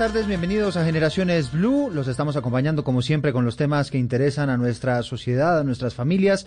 Tardes, bienvenidos a Generaciones Blue. Los estamos acompañando como siempre con los temas que interesan a nuestra sociedad, a nuestras familias.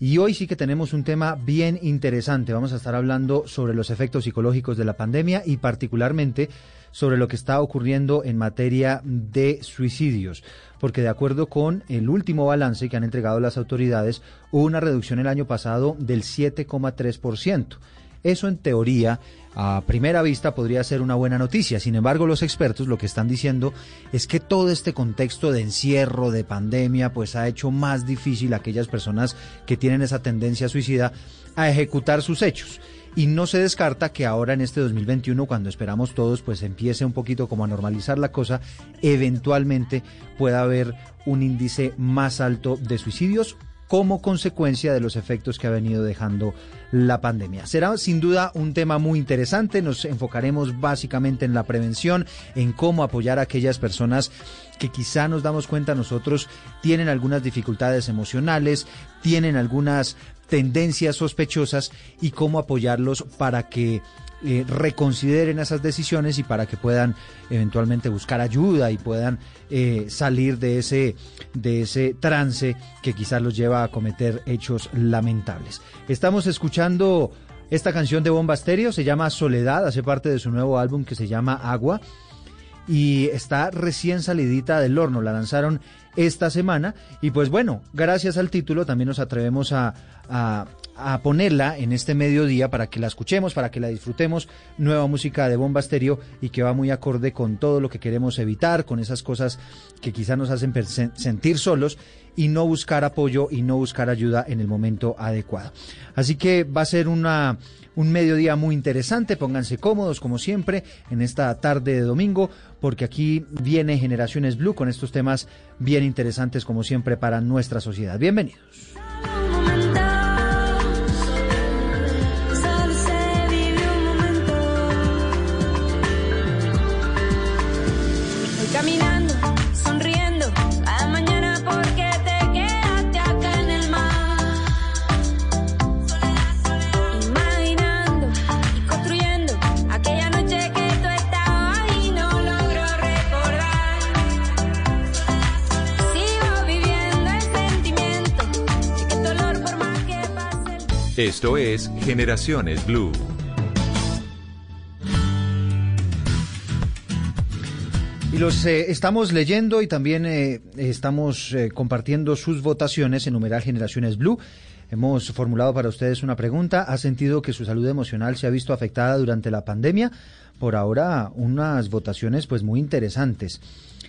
Y hoy sí que tenemos un tema bien interesante. Vamos a estar hablando sobre los efectos psicológicos de la pandemia y particularmente sobre lo que está ocurriendo en materia de suicidios. Porque de acuerdo con el último balance que han entregado las autoridades, hubo una reducción el año pasado del 7,3%. Eso en teoría a primera vista podría ser una buena noticia. Sin embargo, los expertos lo que están diciendo es que todo este contexto de encierro, de pandemia, pues ha hecho más difícil a aquellas personas que tienen esa tendencia suicida a ejecutar sus hechos. Y no se descarta que ahora en este 2021, cuando esperamos todos, pues empiece un poquito como a normalizar la cosa, eventualmente pueda haber un índice más alto de suicidios como consecuencia de los efectos que ha venido dejando la pandemia. Será sin duda un tema muy interesante, nos enfocaremos básicamente en la prevención, en cómo apoyar a aquellas personas que quizá nos damos cuenta nosotros tienen algunas dificultades emocionales, tienen algunas tendencias sospechosas y cómo apoyarlos para que eh, reconsideren esas decisiones y para que puedan eventualmente buscar ayuda y puedan eh, salir de ese, de ese trance que quizás los lleva a cometer hechos lamentables. Estamos escuchando esta canción de Bomba Estéreo, se llama Soledad, hace parte de su nuevo álbum que se llama Agua y está recién salidita del horno, la lanzaron esta semana y pues bueno, gracias al título también nos atrevemos a, a, ponerla en este mediodía para que la escuchemos, para que la disfrutemos. Nueva música de Bomba Estéreo y que va muy acorde con todo lo que queremos evitar, con esas cosas que quizá nos hacen sentir solos y no buscar apoyo y no buscar ayuda en el momento adecuado. Así que va a ser una un mediodía muy interesante, pónganse cómodos como siempre en esta tarde de domingo, porque aquí viene Generaciones Blue con estos temas bien interesantes como siempre para nuestra sociedad. Bienvenidos. Esto es Generaciones Blue. Y los eh, estamos leyendo y también eh, estamos eh, compartiendo sus votaciones en numeral Generaciones Blue. Hemos formulado para ustedes una pregunta. ¿Ha sentido que su salud emocional se ha visto afectada durante la pandemia? Por ahora, unas votaciones pues muy interesantes.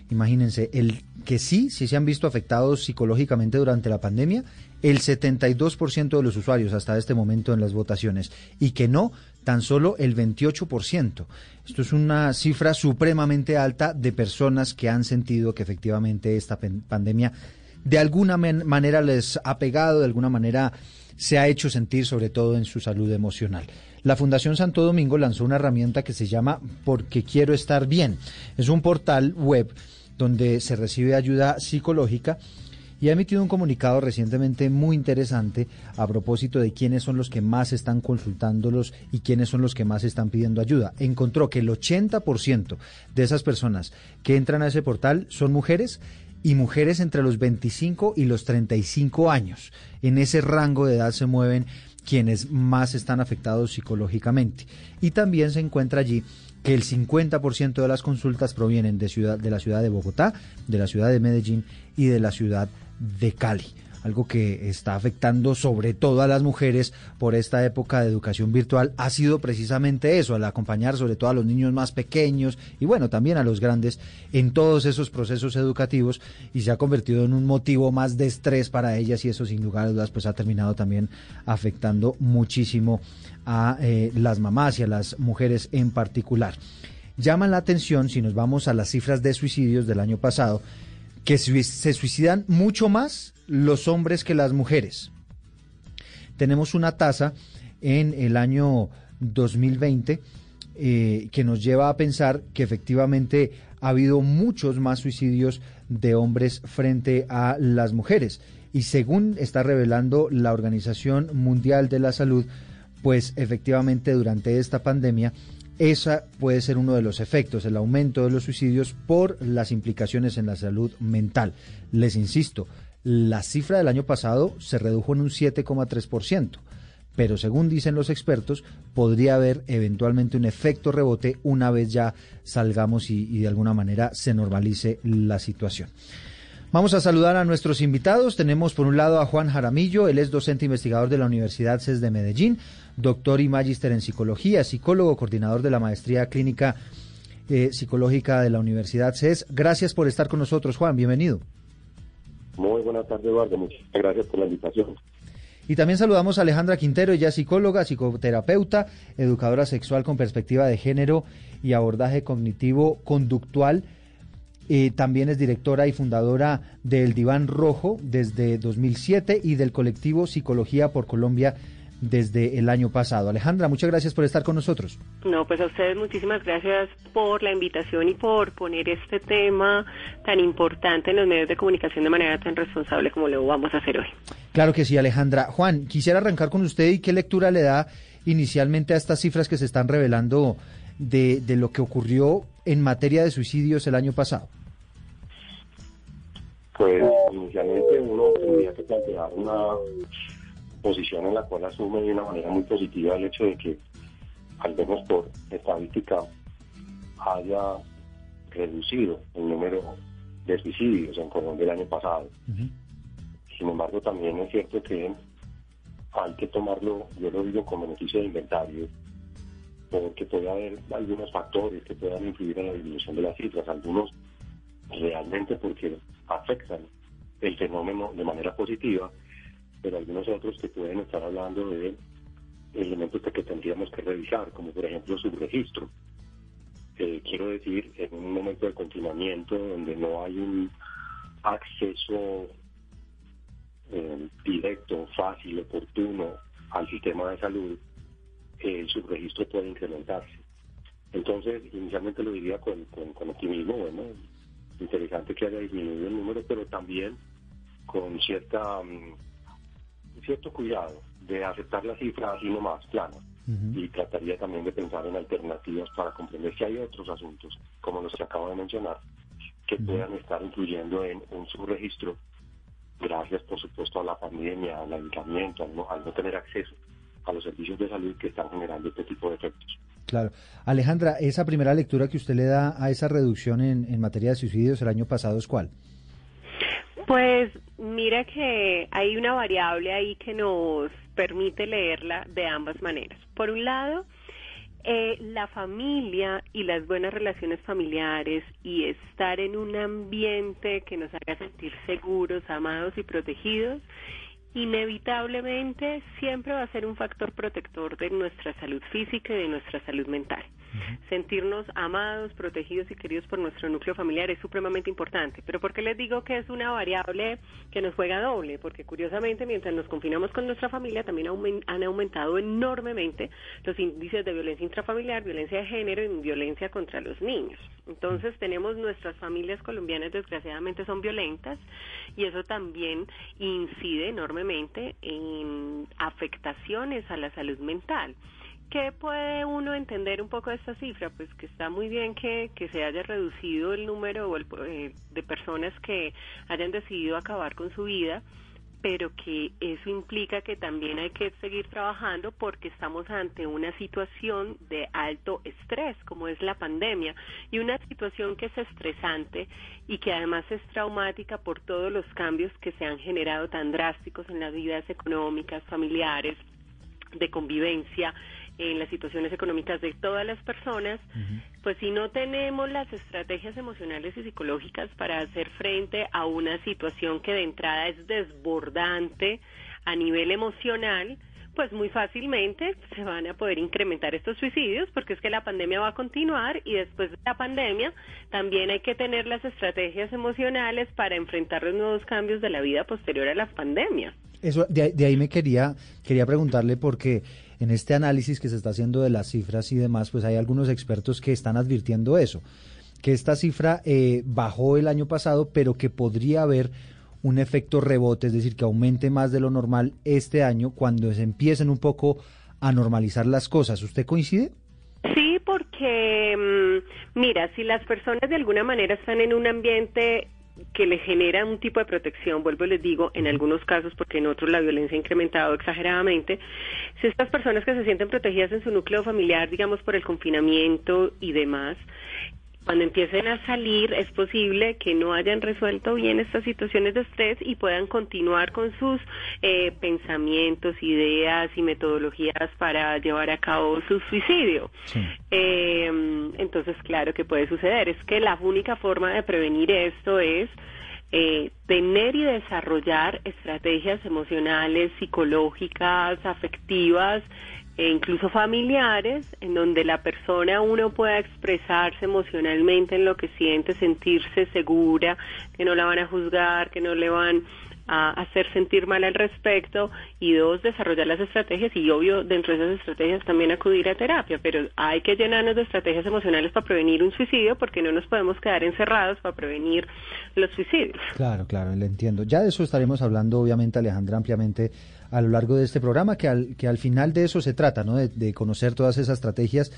Imagínense, el que sí, sí se han visto afectados psicológicamente durante la pandemia, el 72% de los usuarios hasta este momento en las votaciones, y que no, tan solo el 28%. Esto es una cifra supremamente alta de personas que han sentido que efectivamente esta pandemia de alguna manera les ha pegado, de alguna manera se ha hecho sentir sobre todo en su salud emocional. La Fundación Santo Domingo lanzó una herramienta que se llama Porque quiero estar bien. Es un portal web donde se recibe ayuda psicológica y ha emitido un comunicado recientemente muy interesante a propósito de quiénes son los que más están consultándolos y quiénes son los que más están pidiendo ayuda. Encontró que el 80% de esas personas que entran a ese portal son mujeres y mujeres entre los 25 y los 35 años. En ese rango de edad se mueven quienes más están afectados psicológicamente. Y también se encuentra allí que el 50% de las consultas provienen de, ciudad, de la ciudad de Bogotá, de la ciudad de Medellín y de la ciudad de Cali algo que está afectando sobre todo a las mujeres por esta época de educación virtual, ha sido precisamente eso, al acompañar sobre todo a los niños más pequeños y bueno, también a los grandes en todos esos procesos educativos y se ha convertido en un motivo más de estrés para ellas y eso sin lugar a dudas pues ha terminado también afectando muchísimo a eh, las mamás y a las mujeres en particular. Llama la atención si nos vamos a las cifras de suicidios del año pasado, que se suicidan mucho más los hombres que las mujeres. Tenemos una tasa en el año 2020 eh, que nos lleva a pensar que efectivamente ha habido muchos más suicidios de hombres frente a las mujeres. Y según está revelando la Organización Mundial de la Salud, pues efectivamente durante esta pandemia esa puede ser uno de los efectos, el aumento de los suicidios por las implicaciones en la salud mental. Les insisto, la cifra del año pasado se redujo en un 7,3%, pero según dicen los expertos, podría haber eventualmente un efecto rebote una vez ya salgamos y, y de alguna manera se normalice la situación. Vamos a saludar a nuestros invitados. Tenemos por un lado a Juan Jaramillo, él es docente investigador de la Universidad CES de Medellín, doctor y magíster en psicología, psicólogo, coordinador de la maestría clínica eh, psicológica de la Universidad CES. Gracias por estar con nosotros, Juan. Bienvenido. Muy buenas tardes, Eduardo. Muchas gracias por la invitación. Y también saludamos a Alejandra Quintero, ella psicóloga, psicoterapeuta, educadora sexual con perspectiva de género y abordaje cognitivo conductual. Eh, también es directora y fundadora del Diván Rojo desde 2007 y del colectivo Psicología por Colombia desde el año pasado. Alejandra, muchas gracias por estar con nosotros. No, pues a ustedes muchísimas gracias por la invitación y por poner este tema tan importante en los medios de comunicación de manera tan responsable como lo vamos a hacer hoy. Claro que sí, Alejandra. Juan, quisiera arrancar con usted y qué lectura le da inicialmente a estas cifras que se están revelando de, de lo que ocurrió en materia de suicidios el año pasado. Pues inicialmente uno tendría que plantear una posición en la cual asume de una manera muy positiva el hecho de que, al menos por estadística, haya reducido el número de suicidios en Colombia el año pasado. Sin embargo, también es cierto que hay que tomarlo, yo lo digo como beneficio de inventario, porque puede haber algunos factores que puedan influir en la disminución de las cifras, algunos realmente porque afectan el fenómeno de manera positiva pero algunos otros que pueden estar hablando de elementos que tendríamos que revisar, como por ejemplo su registro. Eh, quiero decir, en un momento de confinamiento donde no hay un acceso eh, directo, fácil, oportuno al sistema de salud, el subregistro puede incrementarse. Entonces, inicialmente lo diría con, con optimismo, bueno, interesante que haya disminuido el número, pero también con cierta mm, cierto cuidado de aceptar la cifra así nomás, plana. Y trataría también de pensar en alternativas para comprender si hay otros asuntos, como los que acabo de mencionar, que puedan estar incluyendo en un subregistro, gracias por supuesto a la pandemia, al aislamiento, al no, tener acceso a los servicios de salud que están generando este tipo de efectos. Claro. Alejandra, esa primera lectura que usted le da a esa reducción en, en materia de suicidios el año pasado es cuál? Pues mira que hay una variable ahí que nos permite leerla de ambas maneras. Por un lado, eh, la familia y las buenas relaciones familiares y estar en un ambiente que nos haga sentir seguros, amados y protegidos inevitablemente siempre va a ser un factor protector de nuestra salud física y de nuestra salud mental. Sentirnos amados, protegidos y queridos por nuestro núcleo familiar es supremamente importante. Pero ¿por qué les digo que es una variable que nos juega doble? Porque curiosamente mientras nos confinamos con nuestra familia también han aumentado enormemente los índices de violencia intrafamiliar, violencia de género y violencia contra los niños. Entonces tenemos nuestras familias colombianas desgraciadamente son violentas y eso también incide enormemente en afectaciones a la salud mental. ¿Qué puede uno entender un poco de esta cifra? Pues que está muy bien que, que se haya reducido el número eh, de personas que hayan decidido acabar con su vida, pero que eso implica que también hay que seguir trabajando porque estamos ante una situación de alto estrés, como es la pandemia, y una situación que es estresante y que además es traumática por todos los cambios que se han generado tan drásticos en las vidas económicas, familiares, de convivencia, en las situaciones económicas de todas las personas, pues si no tenemos las estrategias emocionales y psicológicas para hacer frente a una situación que de entrada es desbordante a nivel emocional, pues muy fácilmente se van a poder incrementar estos suicidios porque es que la pandemia va a continuar y después de la pandemia también hay que tener las estrategias emocionales para enfrentar los nuevos cambios de la vida posterior a la pandemia. Eso, de, de ahí me quería, quería preguntarle porque en este análisis que se está haciendo de las cifras y demás, pues hay algunos expertos que están advirtiendo eso, que esta cifra eh, bajó el año pasado, pero que podría haber un efecto rebote, es decir, que aumente más de lo normal este año cuando se empiecen un poco a normalizar las cosas. ¿Usted coincide? Sí, porque mm, mira, si las personas de alguna manera están en un ambiente que le genera un tipo de protección, vuelvo y les digo, en algunos casos, porque en otros la violencia ha incrementado exageradamente, si estas personas que se sienten protegidas en su núcleo familiar, digamos por el confinamiento y demás, cuando empiecen a salir es posible que no hayan resuelto bien estas situaciones de estrés y puedan continuar con sus eh, pensamientos, ideas y metodologías para llevar a cabo su suicidio. Em, entonces, claro que puede suceder. Es que la única forma de prevenir esto es eh, tener y desarrollar estrategias emocionales, psicológicas, afectivas, e incluso familiares, en donde la persona uno pueda expresarse emocionalmente en lo que siente, sentirse segura, que no la van a juzgar, que no le van a hacer sentir mal al respecto y dos, desarrollar las estrategias y obvio dentro de esas estrategias también acudir a terapia, pero hay que llenarnos de estrategias emocionales para prevenir un suicidio porque no nos podemos quedar encerrados para prevenir los suicidios. Claro, claro, le entiendo. Ya de eso estaremos hablando obviamente Alejandra ampliamente a lo largo de este programa, que al, que al final de eso se trata, ¿no? de conocer todas esas estrategias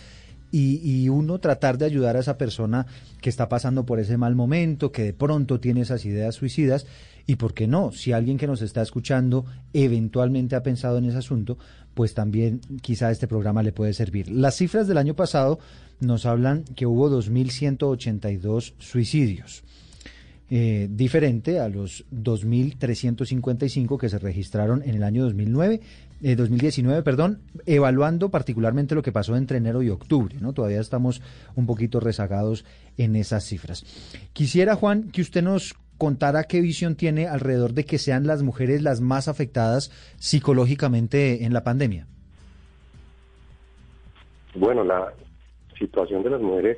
y, uno tratar de ayudar a esa persona que está pasando por ese mal momento, que de pronto tiene esas ideas suicidas, y por qué no, si alguien que nos está escuchando eventualmente ha pensado en ese asunto, pues también quizá este programa le puede servir. Las cifras del año pasado nos hablan que hubo 2.182 suicidios. Eh, diferente a los 2.355 que se registraron en el año 2009, 2019, eh, perdón, evaluando particularmente lo que pasó entre enero y octubre, ¿no? Todavía estamos un poquito rezagados en esas cifras. Quisiera, Juan, que usted nos contara qué visión tiene alrededor de que sean las mujeres las más afectadas psicológicamente en la pandemia. Bueno, la situación de las mujeres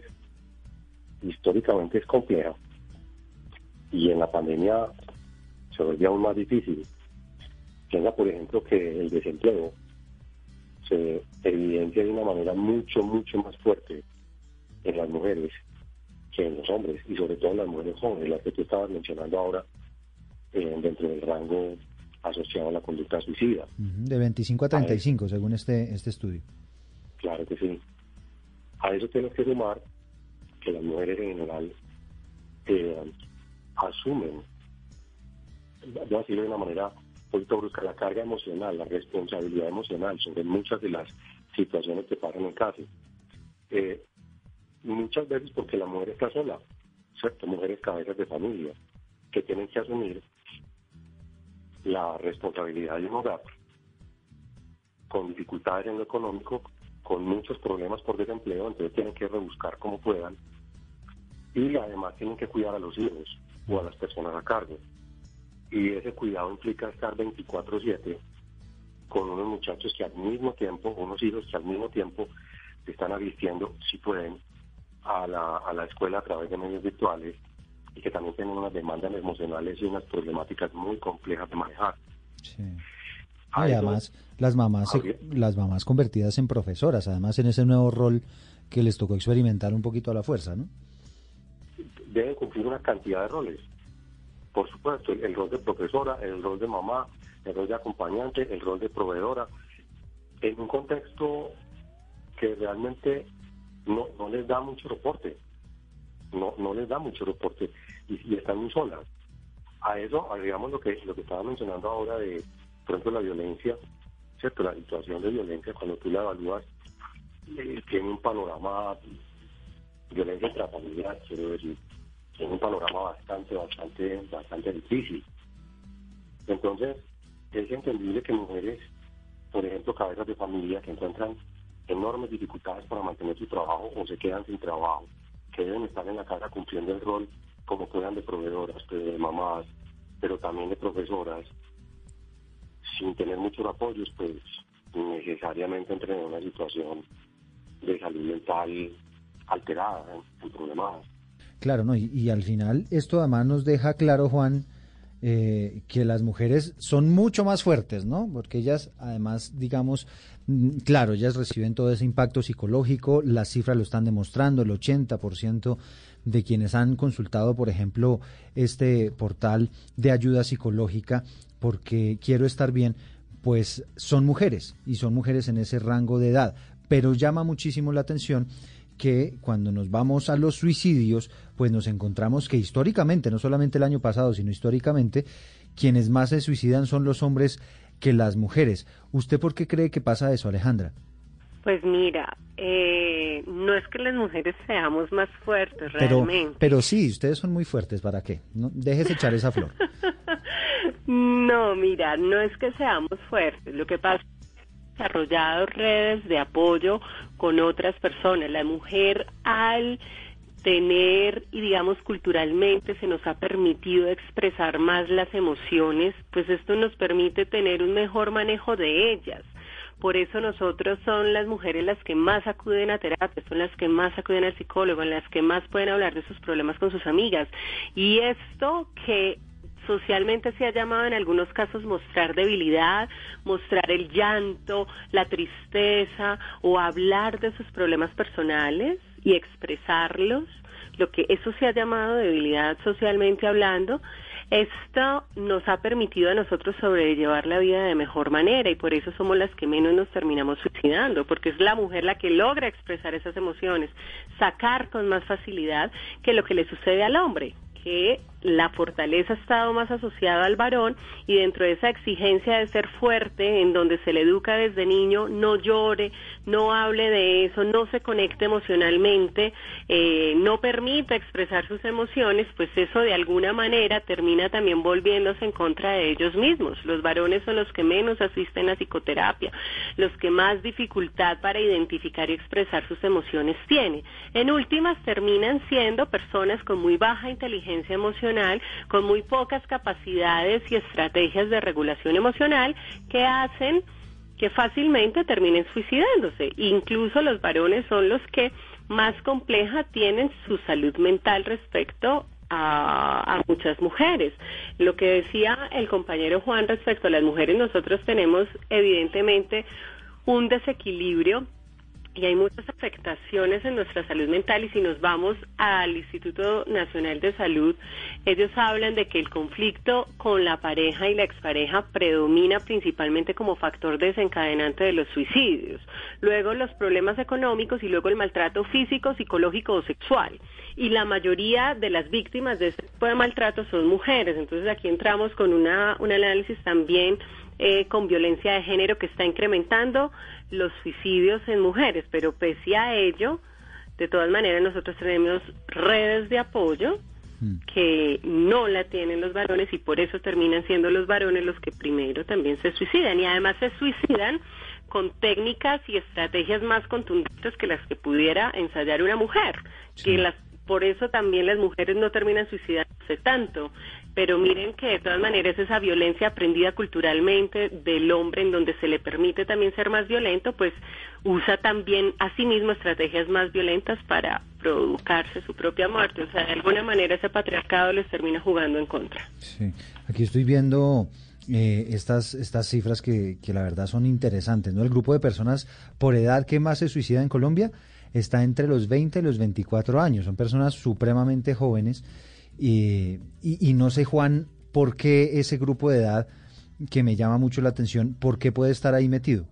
históricamente es compleja y en la pandemia se volvió aún más difícil. Piensa, por ejemplo, que el desempleo se evidencia de una manera mucho, mucho más fuerte en las mujeres que en los hombres, y sobre todo en las mujeres jóvenes, las que tú estabas mencionando ahora, eh, dentro del rango asociado a la conducta suicida. De 25 a 35, según este, este estudio. Claro que sí. A eso tienes que sumar que las mujeres en general eh, asumen, voy a decirlo de una manera un poquito brusca, la carga emocional, la responsabilidad emocional sobre muchas de las situaciones que pasan en casa. Eh, muchas veces porque la mujer está sola, ¿cierto? Mujeres cabezas de familia que tienen que asumir la responsabilidad de un hogar con dificultades en lo económico, con muchos problemas por desempleo, entonces tienen que rebuscar como puedan y además tienen que cuidar a los hijos o a las personas a cargo. Y ese cuidado implica estar 24/7 con unos muchachos que al mismo tiempo, unos hijos que al mismo tiempo están asistiendo, si pueden, a la, a la escuela a través de medios virtuales y que también tienen unas demandas emocionales y unas problemáticas muy complejas de manejar. Sí. Y además, las mamás, las mamás convertidas en profesoras, además en ese nuevo rol que les tocó experimentar un poquito a la fuerza, ¿no? Deben cumplir una cantidad de roles. Por supuesto, el, rol de profesora, el rol de mamá, el rol de acompañante, el rol de proveedora, en un contexto que realmente no, no les da mucho reporte, no, no les da mucho reporte y, están muy solas. A eso agregamos lo que, lo que estaba mencionando ahora de, por ejemplo, la violencia, ¿cierto? La situación de violencia, cuando tú la evalúas, eh, tiene un panorama, violencia intrafamiliar, quiero decir, tiene un panorama bastante, bastante, bastante difícil. Entonces, es entendible que mujeres, por ejemplo, cabezas de familia que encuentran enormes dificultades para mantener su trabajo o se quedan sin trabajo, que deben estar en la casa cumpliendo el rol como puedan de proveedoras, de mamás, pero también de profesoras, sin tener muchos apoyos, pues necesariamente entren en una situación de salud mental alterada, en problemas. Claro, no, y, y al final esto además nos deja claro, Juan, eh, que las mujeres son mucho más fuertes, ¿no? Porque ellas, además, digamos, mm, claro, ellas reciben todo ese impacto psicológico, las cifras lo están demostrando, el 80% de quienes han consultado, por ejemplo, este portal de ayuda psicológica, porque quiero estar bien, pues son mujeres y son mujeres en ese rango de edad. Pero llama muchísimo la atención que cuando nos vamos a los suicidios, pues nos encontramos que históricamente, no solamente el año pasado, sino históricamente, quienes más se suicidan son los hombres que las mujeres. ¿Usted por qué cree que pasa eso, Alejandra? Pues mira, eh, no es que las mujeres seamos más fuertes pero, realmente. Pero sí, ustedes son muy fuertes, ¿para qué? No, déjese echar esa flor. no, mira, no es que seamos fuertes. Lo que pasa desarrollado redes de apoyo con otras personas. La mujer al tener y digamos culturalmente se nos ha permitido expresar más las emociones, pues esto nos permite tener un mejor manejo de ellas. Por eso nosotros son las mujeres las que más acuden a terapia, son las que más acuden al psicólogo, las que más pueden hablar de sus problemas con sus amigas. Y esto que socialmente se ha llamado en algunos casos mostrar debilidad, mostrar el llanto, la tristeza o hablar de sus problemas personales y expresarlos, lo que eso se ha llamado debilidad socialmente hablando, esto nos ha permitido a nosotros sobrellevar la vida de mejor manera y por eso somos las que menos nos terminamos suicidando, porque es la mujer la que logra expresar esas emociones, sacar con más facilidad que lo que le sucede al hombre, que la fortaleza ha estado más asociada al varón y dentro de esa exigencia de ser fuerte, en donde se le educa desde niño, no llore, no hable de eso, no se conecte emocionalmente, eh, no permita expresar sus emociones, pues eso de alguna manera termina también volviéndose en contra de ellos mismos. Los varones son los que menos asisten a psicoterapia, los que más dificultad para identificar y expresar sus emociones tienen. En últimas terminan siendo personas con muy baja inteligencia emocional con muy pocas capacidades y estrategias de regulación emocional que hacen que fácilmente terminen suicidándose. Incluso los varones son los que más compleja tienen su salud mental respecto a, muchas mujeres. Lo que decía el compañero Juan respecto a las mujeres, nosotros tenemos evidentemente un desequilibrio y hay muchas afectaciones en nuestra salud mental y si nos vamos al Instituto Nacional de Salud, ellos hablan de que el conflicto con la pareja y la expareja predomina principalmente como factor desencadenante de los suicidios, luego los problemas económicos y luego el maltrato físico, psicológico o sexual. Y la mayoría de las víctimas de este tipo de maltrato son mujeres, entonces aquí entramos con una, un análisis también eh, con violencia de género que está incrementando los suicidios en mujeres, pero pese a ello, de todas maneras nosotros tenemos redes de apoyo mm. que no la tienen los varones y por eso terminan siendo los varones los que primero también se suicidan. Y además se suicidan con técnicas y estrategias más contundentes que las que pudiera ensayar una mujer, que las por eso también las mujeres no terminan suicidándose tanto, pero miren que de todas maneras esa violencia aprendida culturalmente del hombre en donde se le permite también ser más violento, pues usa también a sí mismo estrategias más violentas para provocarse su propia muerte. O sea, de alguna manera ese patriarcado les termina jugando en contra. Sí, aquí estoy viendo eh, estas, estas cifras que, que la verdad son interesantes, ¿no? El grupo de personas por edad que más se suicida en Colombia está entre los 20 y los 24 años. Son personas supremamente jóvenes y, y, no sé, Juan, por qué ese grupo de edad que me llama mucho la atención, ¿por qué puede estar ahí metido?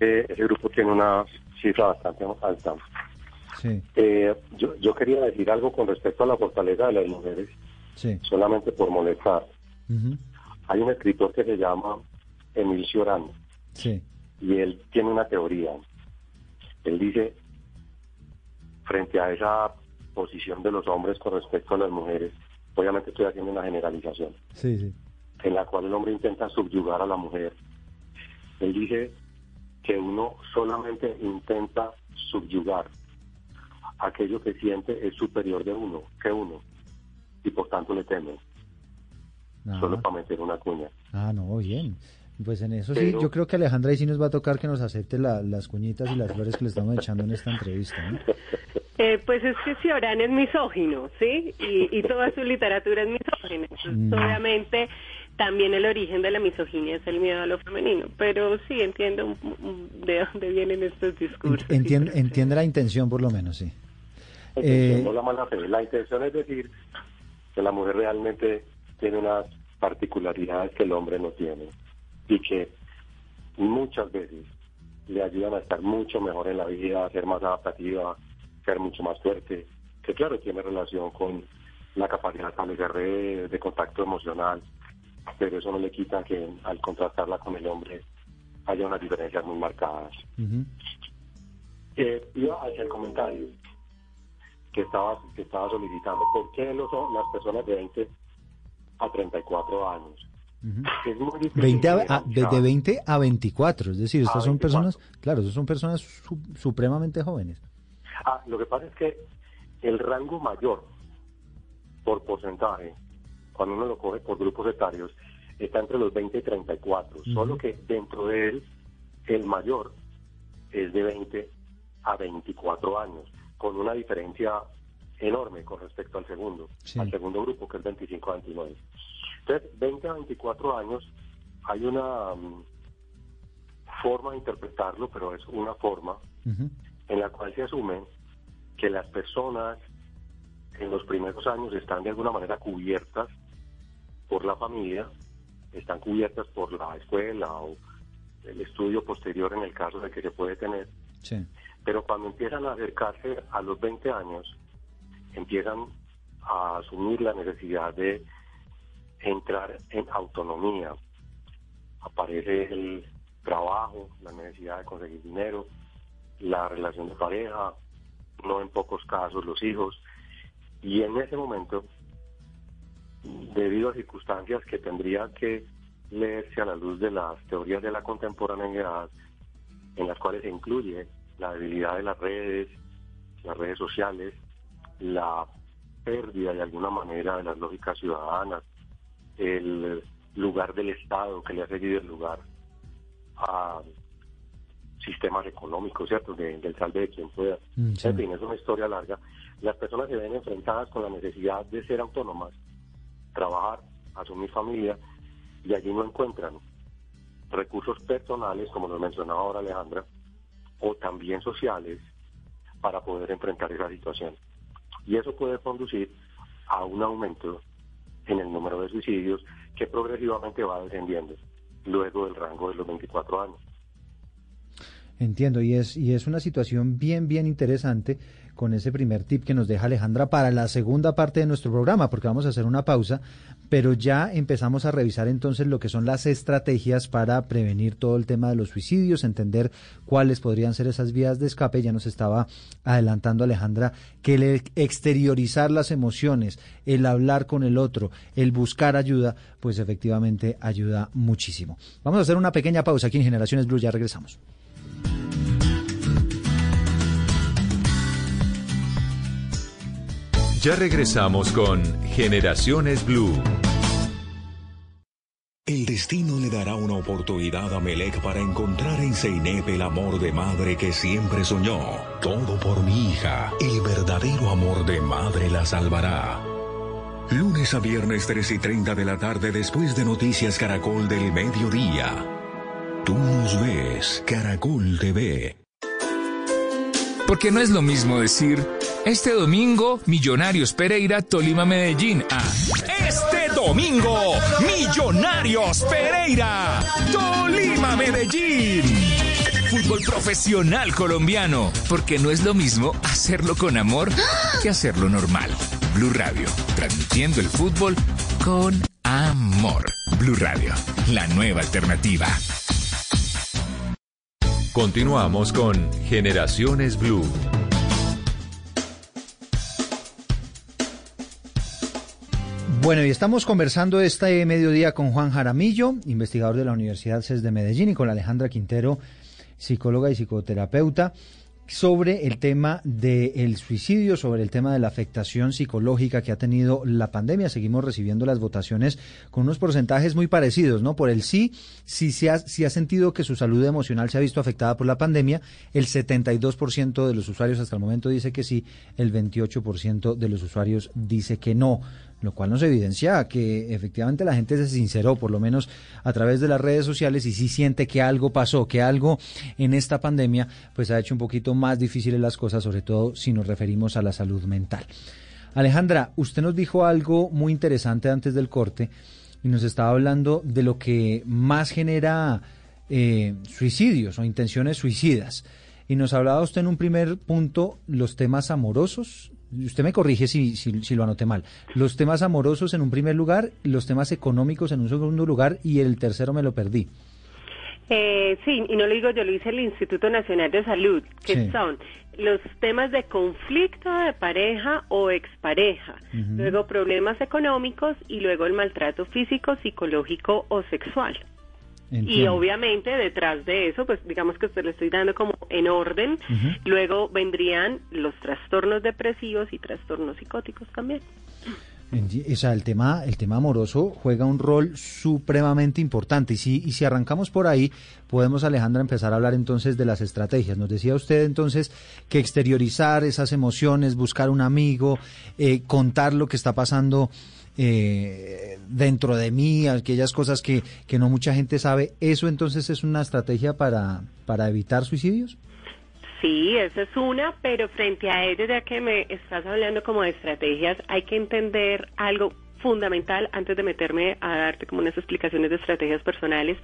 Eh, ese grupo tiene una cifra bastante alta. Sí. Eh, yo, yo quería decir algo con respecto a la fortaleza de las mujeres, sí. solamente por molestar. Hay un escritor que se llama Emil Cioran, sí. y él tiene una teoría. Él dice, frente a esa posición de los hombres con respecto a las mujeres, obviamente estoy haciendo una generalización, en la cual el hombre intenta subyugar a la mujer. Él dice que uno solamente intenta subyugar aquello que siente es superior de uno, que uno, y por tanto le teme. Solo para meter una cuña. Ah, no, bien. Pues en eso sí, yo creo que Alejandra y sí nos va a tocar que nos acepte las cuñitas y las flores que le estamos echando en esta entrevista. Eh, pues es que Cioran es misógino, ¿sí? Y, toda su literatura es misógina. Mm. Obviamente también el origen de la misoginia es el miedo a lo femenino, pero sí entiendo de dónde vienen estos discursos. Entiende, entiende la intención por lo menos, sí. Eh, la mala fe. La intención es decir que la mujer realmente tiene unas particularidades que el hombre no tiene y que muchas veces le ayudan a estar mucho mejor en la vida, a ser más adaptativa, ser mucho más fuerte, que claro tiene relación con la capacidad de red, de contacto emocional, pero eso no le quita que al contrastarla con el hombre haya unas diferencias muy marcadas. eh, iba hacia el comentario que estaba, que estaba solicitando. ¿Por qué no son las personas de 20 a 34 años? es muy difícil 20 a, de, 20 a 24, es decir, estas son personas, claro, son personas supremamente jóvenes. Ah, lo que pasa es que el rango mayor por porcentaje, cuando uno lo coge por grupos etarios, está entre los 20 y 34, solo que dentro de él el mayor es de 20 a 24 años, con una diferencia enorme con respecto al segundo, al segundo grupo que es 25 a 29. Entonces, 20 a 24 años hay una mm, forma de interpretarlo, pero es una forma en la cual se asume que las personas en los primeros años están de alguna manera cubiertas por la familia, están cubiertas por la escuela o el estudio posterior en el caso de que se puede tener. Pero cuando empiezan a acercarse a los 20 años, empiezan a asumir la necesidad de entrar en autonomía. Aparece el trabajo, la necesidad de conseguir dinero, la relación de pareja, no en pocos casos los hijos. Y en ese momento, debido a circunstancias que tendría que leerse a la luz de las teorías de la contemporaneidad, en las cuales se incluye la debilidad de las redes, las redes sociales, la pérdida de alguna manera de las lógicas ciudadanas, el lugar del Estado que le ha seguido el lugar a sistemas económicos, ¿cierto? del salve de quien pueda. Mm, en fin, es una historia larga. Las personas se ven enfrentadas con la necesidad de ser autónomas, trabajar, asumir familia, y allí no encuentran recursos personales, como lo mencionaba ahora Alejandra, o también sociales, para poder enfrentar esa situación. Y eso puede conducir a un aumento en el número de suicidios que progresivamente va descendiendo luego del rango de los 24 años. Entiendo, y es, y es una situación bien, bien interesante con ese primer tip que nos deja Alejandra para la segunda parte de nuestro programa, porque vamos a hacer una pausa, pero ya empezamos a revisar entonces lo que son las estrategias para prevenir todo el tema de los suicidios, entender cuáles podrían ser esas vías de escape. Ya nos estaba adelantando Alejandra que el exteriorizar las emociones, el hablar con el otro, el buscar ayuda, pues efectivamente ayuda muchísimo. Vamos a hacer una pequeña pausa aquí en Generaciones Blue, ya regresamos. Ya regresamos con Generaciones Blue. El destino le dará una oportunidad a Melek para encontrar en Zeynep el amor de madre que siempre soñó. Todo por mi hija. El verdadero amor de madre la salvará. Lunes a viernes 3 y 30 de la tarde después de Noticias Caracol del Mediodía. Tú nos ves, Caracol TV. Porque no es lo mismo decir, este domingo, Millonarios Pereira, Tolima Medellín. Ah, este domingo, Millonarios Pereira, Tolima Medellín. Fútbol profesional colombiano, porque no es lo mismo hacerlo con amor que hacerlo normal. Blue Radio, transmitiendo el fútbol con amor. Blue Radio, la nueva alternativa. Continuamos con Generaciones Blue. Bueno, y estamos conversando este mediodía con Juan Jaramillo, investigador de la Universidad CES de Medellín, y con Alejandra Quintero, psicóloga y psicoterapeuta sobre el tema del suicidio, sobre el tema de la afectación psicológica que ha tenido la pandemia. Seguimos recibiendo las votaciones con unos porcentajes muy parecidos, ¿no? Por el sí, si se ha, si ha sentido que su salud emocional se ha visto afectada por la pandemia, el 72% de los usuarios hasta el momento dice que sí, el 28% de los usuarios dice que no lo cual nos evidencia que efectivamente la gente se sinceró, por lo menos a través de las redes sociales, y sí siente que algo pasó, que algo en esta pandemia pues ha hecho un poquito más difíciles las cosas, sobre todo si nos referimos a la salud mental. Alejandra, usted nos dijo algo muy interesante antes del corte y nos estaba hablando de lo que más genera eh, suicidios o intenciones suicidas. Y nos hablaba usted en un primer punto los temas amorosos, usted me corrige si, si, lo anoté mal, los temas amorosos en un primer lugar, los temas económicos en un segundo lugar y el tercero me lo perdí. Eh, sí, y no lo digo yo, lo dice el Instituto Nacional de Salud, que son los temas de conflicto de pareja o expareja, luego problemas económicos y luego el maltrato físico, psicológico o sexual. Y obviamente detrás de eso, pues digamos que usted le estoy dando como en orden, luego vendrían los trastornos depresivos y trastornos psicóticos también. O sea, el tema, el tema amoroso juega un rol supremamente importante. Y si, y si arrancamos por ahí, podemos, Alejandra, empezar a hablar entonces de las estrategias. Nos decía usted entonces que exteriorizar esas emociones, buscar un amigo, eh, contar lo que está pasando eh, dentro de mí, aquellas cosas que, que no mucha gente sabe, ¿eso entonces es una estrategia para, para evitar suicidios? Sí, esa es una, pero frente a ello, ya que me estás hablando como de estrategias, hay que entender algo fundamental antes de meterme a darte como unas explicaciones de estrategias personales,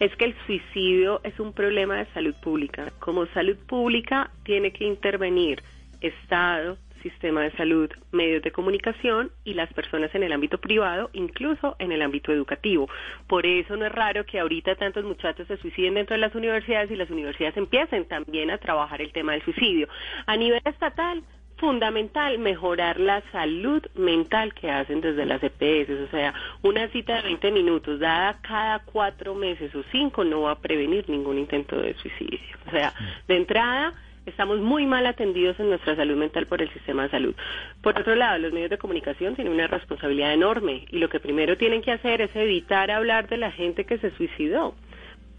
es que el suicidio es un problema de salud pública. Como salud pública tiene que intervenir Estado, sistema de salud, medios de comunicación y las personas en el ámbito privado, incluso en el ámbito educativo. Por eso no es raro que ahorita tantos muchachos se suiciden dentro de las universidades y las universidades empiecen también a trabajar el tema del suicidio. A nivel estatal, fundamental mejorar la salud mental que hacen desde las EPS. O sea, una cita de 20 minutos dada cada cuatro meses o cinco no va a prevenir ningún intento de suicidio. O sea, de entrada estamos muy mal atendidos en nuestra salud mental por el sistema de salud. Por otro lado, los medios de comunicación tienen una responsabilidad enorme y lo que primero tienen que hacer es evitar hablar de la gente que se suicidó.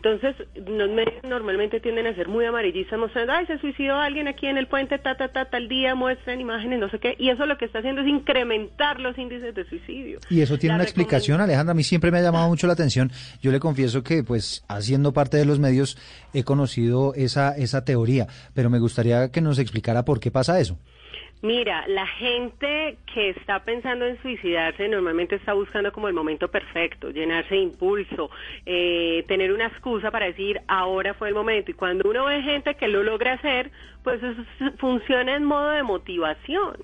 Entonces, los medios normalmente tienden a ser muy amarillistas, mostrando, ay, se suicidó alguien aquí en el puente, ta, ta, ta, tal día, muestran imágenes, no sé qué, y eso lo que está haciendo es incrementar los índices de suicidio. Y eso tiene una explicación, Alejandra, a mí siempre me ha llamado mucho la atención. Yo le confieso que, pues, haciendo parte de los medios, he conocido esa, esa teoría, pero me gustaría que nos explicara por qué pasa eso. Mira, la gente que está pensando en suicidarse normalmente está buscando como el momento perfecto, llenarse de impulso, eh, tener una excusa para decir ahora fue el momento. Y cuando uno ve gente que lo logra hacer, pues eso funciona en modo de motivación.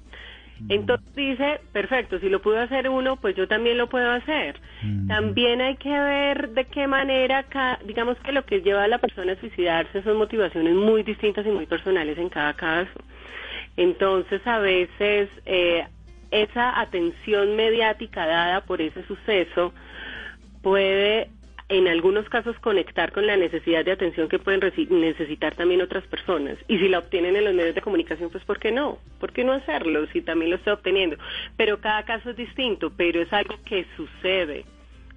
Entonces dice, perfecto, si lo pudo hacer uno, pues yo también lo puedo hacer. También hay que ver de qué manera, digamos que lo que lleva a la persona a suicidarse son motivaciones muy distintas y muy personales en cada caso. Entonces, a veces eh, esa atención mediática dada por ese suceso puede en algunos casos conectar con la necesidad de atención que pueden necesitar también otras personas. Y si la obtienen en los medios de comunicación, pues ¿por qué no? ¿Por qué no hacerlo si también lo estoy obteniendo? Pero cada caso es distinto, pero es algo que sucede.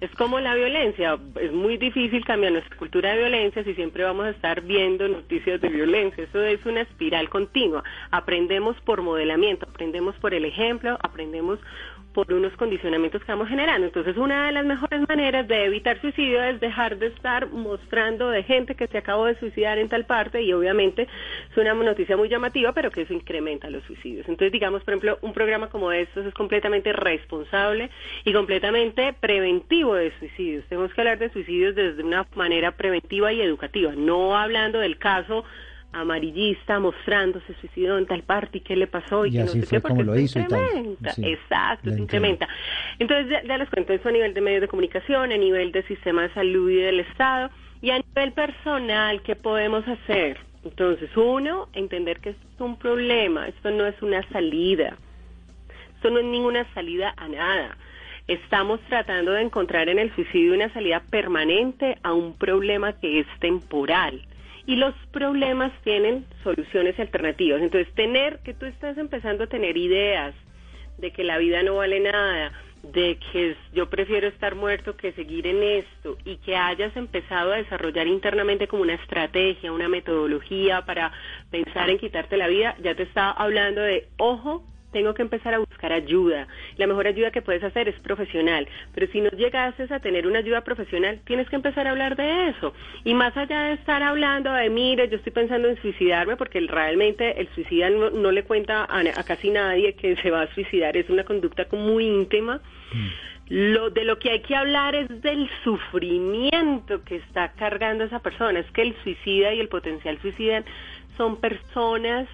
Es como la violencia, es muy difícil cambiar nuestra cultura de violencia si siempre vamos a estar viendo noticias de violencia. Eso es una espiral continua. Aprendemos por modelamiento, aprendemos por el ejemplo, aprendemos por unos condicionamientos que vamos generando. Entonces, una de las mejores maneras de evitar suicidio es dejar de estar mostrando de gente que se acabó de suicidar en tal parte y obviamente es una noticia muy llamativa, pero que eso incrementa los suicidios. Entonces, digamos, por ejemplo, un programa como estos es completamente responsable y completamente preventivo de suicidios. Tenemos que hablar de suicidios desde una manera preventiva y educativa, no hablando del caso amarillista mostrándose suicidó en tal parte y qué le pasó y, que no sé qué, porque lo hizo incrementa. Exacto, se incrementa. Entonces, ya, les cuento eso a nivel de medios de comunicación, a nivel del sistema de salud y del Estado, y a nivel personal, ¿qué podemos hacer? Entonces, uno, entender que esto es un problema, esto no es una salida, esto no es ninguna salida a nada. Estamos tratando de encontrar en el suicidio una salida permanente a un problema que es temporal y los problemas tienen soluciones alternativas. Entonces, tener que tú estás empezando a tener ideas de que la vida no vale nada, de que yo prefiero estar muerto que seguir en esto y que hayas empezado a desarrollar internamente como una estrategia, una metodología para pensar en quitarte la vida, ya te está hablando de, ojo, tengo que empezar a buscar ayuda. La mejor ayuda que puedes hacer es profesional, pero si no llegases a tener una ayuda profesional, tienes que empezar a hablar de eso. Y más allá de estar hablando de, mire, yo estoy pensando en suicidarme, porque realmente el suicida no, le cuenta a, casi nadie que se va a suicidar, es una conducta muy íntima. Mm. Lo de lo que hay que hablar es del sufrimiento que está cargando esa persona. Es que el suicida y el potencial suicida son personas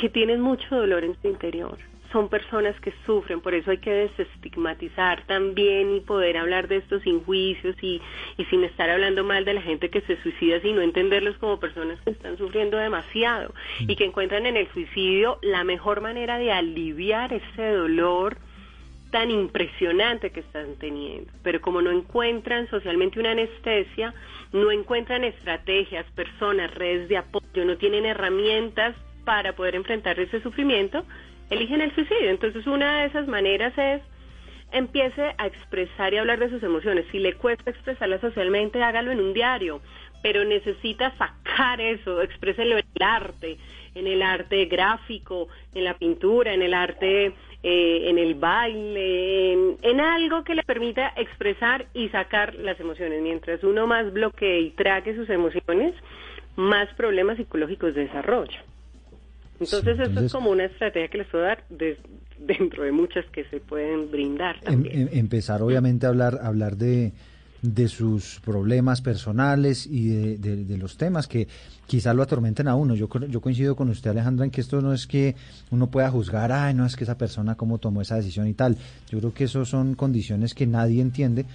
que tienen mucho dolor en su interior. Son personas que sufren, por eso hay que desestigmatizar también y poder hablar de estos sin juicios y, y sin estar hablando mal de la gente que se suicida, sino entenderlos como personas que están sufriendo demasiado y que encuentran en el suicidio la mejor manera de aliviar ese dolor tan impresionante que están teniendo. Pero como no encuentran socialmente una anestesia, no encuentran estrategias, personas, redes de apoyo, no tienen herramientas para poder enfrentar ese sufrimiento, eligen el suicidio. Entonces una de esas maneras es empiece a expresar y hablar de sus emociones. Si le cuesta expresarlas socialmente, hágalo en un diario, pero necesita sacar eso, expréselo en el arte, en el arte gráfico, en la pintura, en el arte, eh, en el baile, en, algo que le permita expresar y sacar las emociones. Mientras uno más bloquee y traque sus emociones, más problemas psicológicos desarrolla. Entonces, esto es como una estrategia que les puedo dar dentro de muchas que se pueden brindar em, también. Em, empezar, obviamente, a hablar, hablar de, de sus problemas personales y de, los temas que quizás lo atormenten a uno. Yo, yo coincido con usted, Alejandra, en que esto no es que uno pueda juzgar, ay, no es que esa persona cómo tomó esa decisión y tal. Yo creo que eso son condiciones que nadie entiende,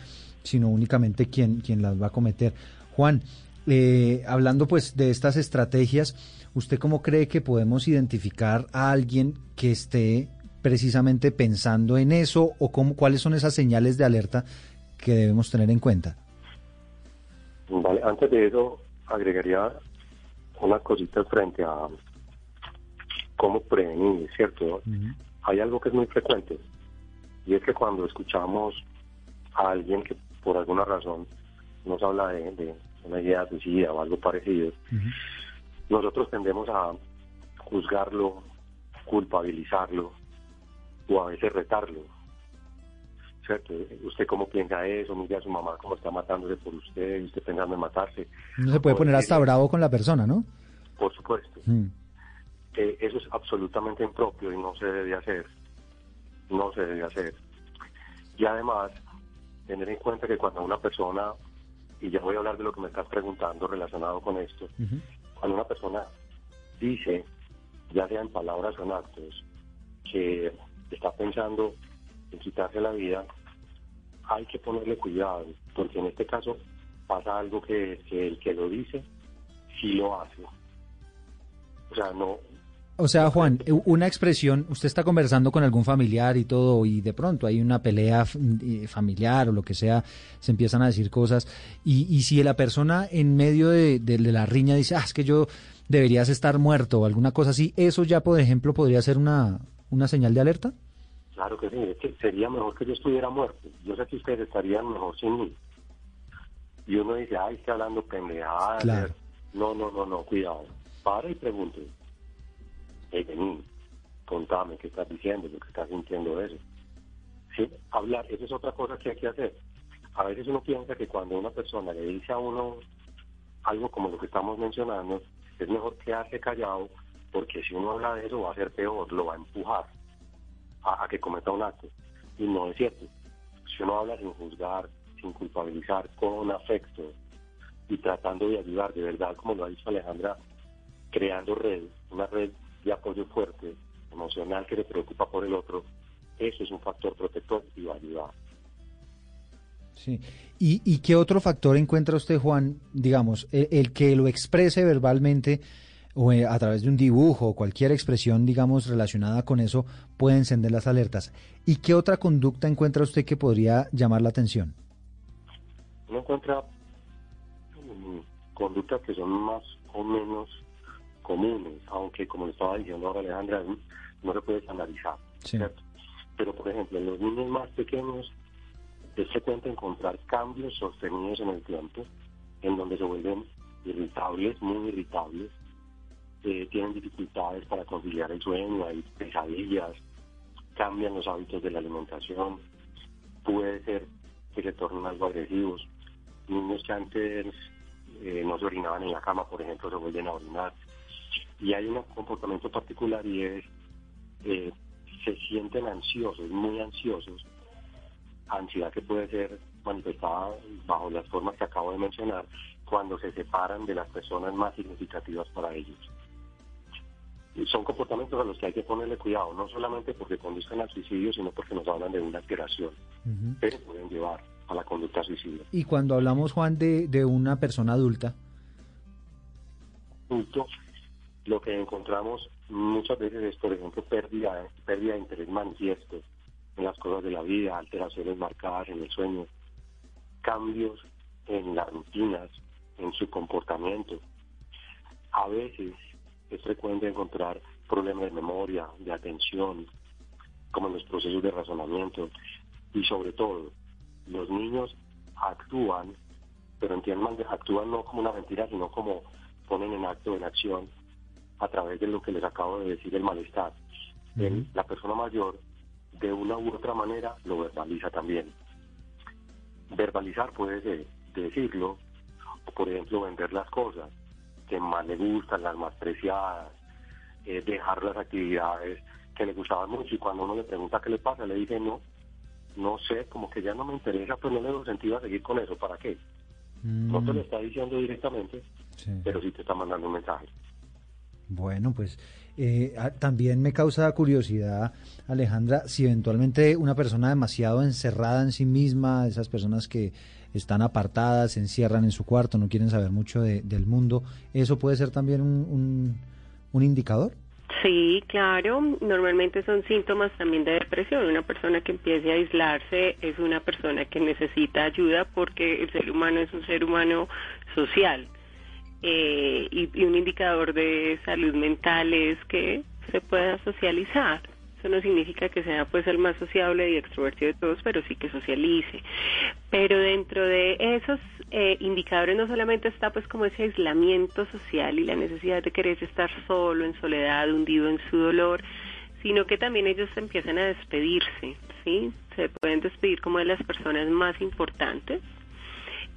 sino únicamente quien, quien las va a cometer. Juan, eh, hablando pues de estas estrategias, ¿usted cómo cree que podemos identificar a alguien que esté precisamente pensando en eso o cómo, cuáles son esas señales de alerta que debemos tener en cuenta? Vale, antes de eso agregaría una cosita frente a cómo prevenir, ¿cierto? Hay algo que es muy frecuente y es que cuando escuchamos a alguien que por alguna razón nos habla de, una idea suicida o algo parecido, nosotros tendemos a juzgarlo, culpabilizarlo o a veces retarlo. ¿Cierto? ¿Usted cómo piensa eso? Mira a su mamá cómo está matándose por usted, y usted pensando en matarse. No se puede poner hasta bravo con la persona, ¿no? Por supuesto. Mm. Eh, eso es absolutamente impropio y no se debe hacer. No se debe hacer. Y además, tener en cuenta que cuando una persona, y ya voy a hablar de lo que me estás preguntando relacionado con esto, cuando una persona dice, ya sea en palabras o en actos, que está pensando en quitarse la vida, hay que ponerle cuidado, porque en este caso pasa algo que, el que lo dice sí lo hace. O sea, no, o sea, Juan, una expresión, usted está conversando con algún familiar y todo, y de pronto hay una pelea eh, familiar o lo que sea, se empiezan a decir cosas, y, y si la persona en medio de, la riña dice, ah, es que yo deberías estar muerto o alguna cosa así, ¿eso ya, por ejemplo, podría ser una, una señal de alerta? Claro que sí, es que sería mejor que yo estuviera muerto. Yo sé que ustedes estarían mejor sin mí. Y uno dice, ay, está hablando pendejadas. No, no, no, no, cuidado. Para y pregunte hey, vení, contame qué estás diciendo, lo que estás sintiendo eso. Sí, hablar, esa es otra cosa que hay que hacer. A veces uno piensa que cuando una persona le dice a uno algo como lo que estamos mencionando, es mejor quedarse callado porque si uno habla de eso va a ser peor, lo va a empujar a, a que cometa un acto. Y no es cierto. Si uno habla sin juzgar, sin culpabilizar, con afecto y tratando de ayudar, de verdad, como lo ha dicho Alejandra, creando red, una red de apoyo fuerte, emocional, que le preocupa por el otro, eso es un factor protector y va a ayudar. Sí. ¿Y, ¿Y qué otro factor encuentra usted, Juan, digamos, el, que lo exprese verbalmente o eh, a través de un dibujo o cualquier expresión, digamos, relacionada con eso, puede encender las alertas? ¿Y qué otra conducta encuentra usted que podría llamar la atención? Uno encuentra mm, conductas que son más o menos comunes, aunque como le estaba diciendo ahora Alejandra, no se puede estandarizar. Pero por ejemplo, en los niños más pequeños es frecuente encontrar cambios sostenidos en el tiempo, en donde se vuelven irritables, muy irritables, eh, tienen dificultades para conciliar el sueño, hay pesadillas, cambian los hábitos de la alimentación, puede ser que se tornen algo agresivos. Niños que antes eh, no se orinaban en la cama, por ejemplo, se vuelven a orinar y hay un comportamiento particular y es eh, se sienten ansiosos, muy ansiosos, ansiedad que puede ser manifestada bajo las formas que acabo de mencionar cuando se separan de las personas más significativas para ellos. Son comportamientos a los que hay que ponerle cuidado, no solamente porque conduzcan al suicidio, sino porque nos hablan de una alteración, pero pueden llevar a la conducta suicida. Y cuando hablamos, Juan, de, de una persona adulta, adulto, lo que encontramos muchas veces es, por ejemplo, pérdida, pérdida de interés manifiesto en las cosas de la vida, alteraciones marcadas en el sueño, cambios en las rutinas, en su comportamiento. A veces es frecuente encontrar problemas de memoria, de atención, como en los procesos de razonamiento. Y sobre todo, los niños actúan, pero entiendan, actúan no como una mentira, sino como ponen en acto, en acción, a través de lo que les acabo de decir, el malestar. la persona mayor, de una u otra manera, lo verbaliza también. Verbalizar puede ser decirlo, o por ejemplo vender las cosas que más le gustan, las más preciadas, eh, dejar las actividades que le gustaban mucho y cuando uno le pregunta qué le pasa, le dice no, no sé, como que ya no me interesa, pues no le doy sentido a seguir con eso, ¿para qué? No te lo mm. está diciendo directamente, pero sí te está mandando un mensaje. Bueno, pues eh, también me causa curiosidad, Alejandra, si eventualmente una persona demasiado encerrada en sí misma, esas personas que están apartadas, se encierran en su cuarto, no quieren saber mucho del mundo, ¿eso puede ser también un, un indicador? Sí, claro. Normalmente son síntomas también de depresión. Una persona que empiece a aislarse es una persona que necesita ayuda porque el ser humano es un ser humano social. Eh, y, un indicador de salud mental es que se pueda socializar. Eso no significa que sea pues el más sociable y extrovertido de todos, pero sí que socialice. Pero dentro de esos eh, indicadores no solamente está pues como ese aislamiento social y la necesidad de querer estar solo, en soledad, hundido en su dolor, sino que también ellos empiezan a despedirse, ¿sí? Se pueden despedir como de las personas más importantes,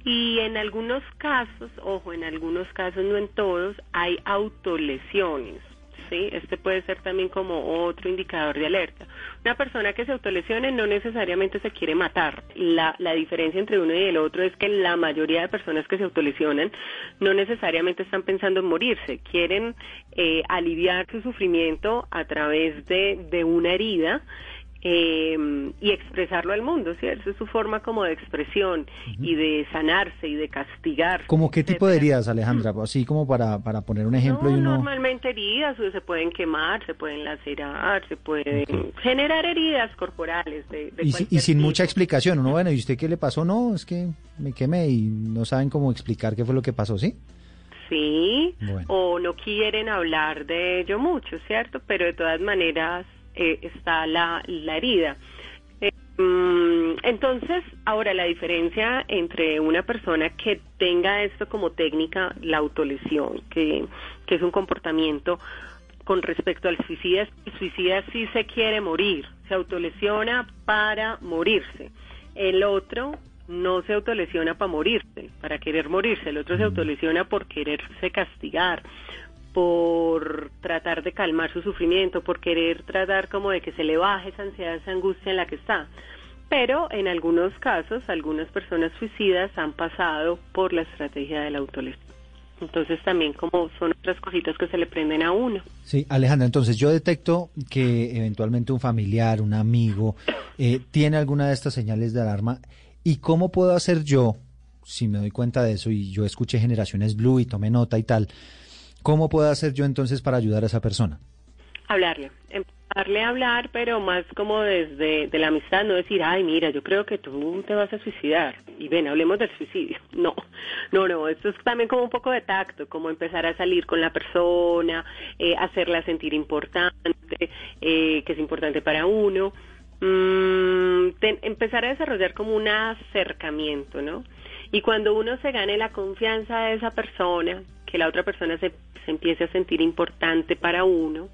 y en algunos casos, ojo, en algunos casos, no en todos, hay autolesiones, ¿sí? Este puede ser también como otro indicador de alerta. Una persona que se autolesione no necesariamente se quiere matar. La, la diferencia entre uno y el otro es que la mayoría de personas que se autolesionan no necesariamente están pensando en morirse, quieren eh, aliviar su sufrimiento a través de, de una herida eh, y expresarlo al mundo, ¿cierto? Es su forma como de expresión y de sanarse y de castigar. ¿Cómo qué tipo de heridas, Alejandra? Así como para, para poner un ejemplo. y uno... Normalmente heridas, se pueden quemar, se pueden lacerar, se pueden generar heridas corporales. De, y, sin mucha explicación, uno, bueno, ¿y usted qué le pasó? No, es que me quemé y no saben cómo explicar qué fue lo que pasó, ¿sí? Sí, o no quieren hablar de ello mucho, ¿cierto? Pero de todas maneras eh, está la, la herida. Eh, mm, entonces, ahora la diferencia entre una persona que tenga esto como técnica, la autolesión, que, que es un comportamiento con respecto al suicida, el suicida sí se quiere morir, se autolesiona para morirse. El otro no se autolesiona para morirse, para querer morirse, el otro se autolesiona por quererse castigar, por tratar de calmar su sufrimiento, por querer tratar como de que se le baje esa ansiedad, esa angustia en la que está. Pero en algunos casos, algunas personas suicidas han pasado por la estrategia de la autolesión. Entonces también como son otras cositas que se le prenden a uno. Sí, Alejandra, entonces yo detecto que eventualmente un familiar, un amigo, eh, tiene alguna de estas señales de alarma. ¿Y cómo puedo hacer yo, si me doy cuenta de eso y yo escuché Generaciones Blue y tomé nota y tal, ¿Cómo puedo hacer yo entonces para ayudar a esa persona? Hablarle, empezarle a hablar, pero más como desde de la amistad, no decir, ay, mira, yo creo que tú te vas a suicidar y ven, hablemos del suicidio. No, no, no, esto es también como un poco de tacto, como empezar a salir con la persona, eh, hacerla sentir importante, eh, que es importante para uno. Mm, empezar a desarrollar como un acercamiento, ¿no? Y cuando uno se gane la confianza de esa persona, que la otra persona se, se empiece a sentir importante para uno,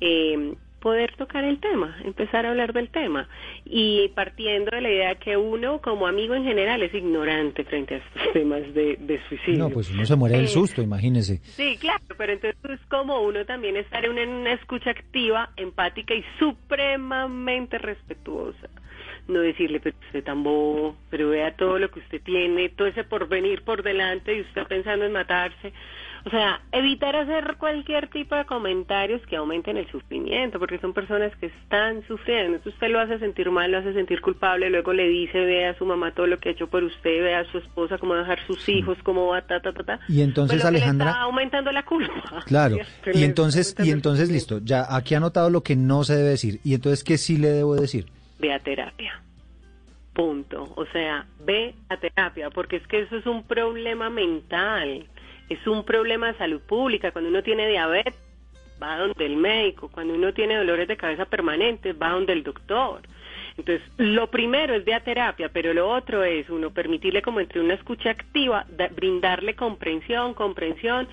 eh, poder tocar el tema, empezar a hablar del tema y partiendo de la idea que uno como amigo en general es ignorante frente a estos temas de, suicidio. No, pues uno se muere del eh, susto, imagínese. Sí, claro, pero entonces es como uno también estar en una escucha activa, empática y supremamente respetuosa no decirle, pero usted tan bobo, pero vea todo lo que usted tiene, todo ese porvenir por delante y usted pensando en matarse. O sea, evitar hacer cualquier tipo de comentarios que aumenten el sufrimiento, porque son personas que están sufriendo. Entonces usted lo hace sentir mal, lo hace sentir culpable, luego le dice, vea a su mamá todo lo que ha hecho por usted, vea a su esposa cómo dejar sus hijos, cómo va, ta, ta, ta, ta. Y entonces, Alejandra... está aumentando la culpa. Claro, y entonces, y entonces, listo, ya aquí ha notado lo que no se debe decir. ¿Y entonces qué sí le debo decir? Ve a terapia. Punto. O sea, ve a terapia, porque es que eso es un problema mental, es un problema de salud pública. Cuando uno tiene diabetes, va donde el médico. Cuando uno tiene dolores de cabeza permanentes, va donde el doctor. Entonces, lo primero es de a terapia, pero lo otro es uno permitirle como entre una escucha activa, brindarle comprensión, comprensión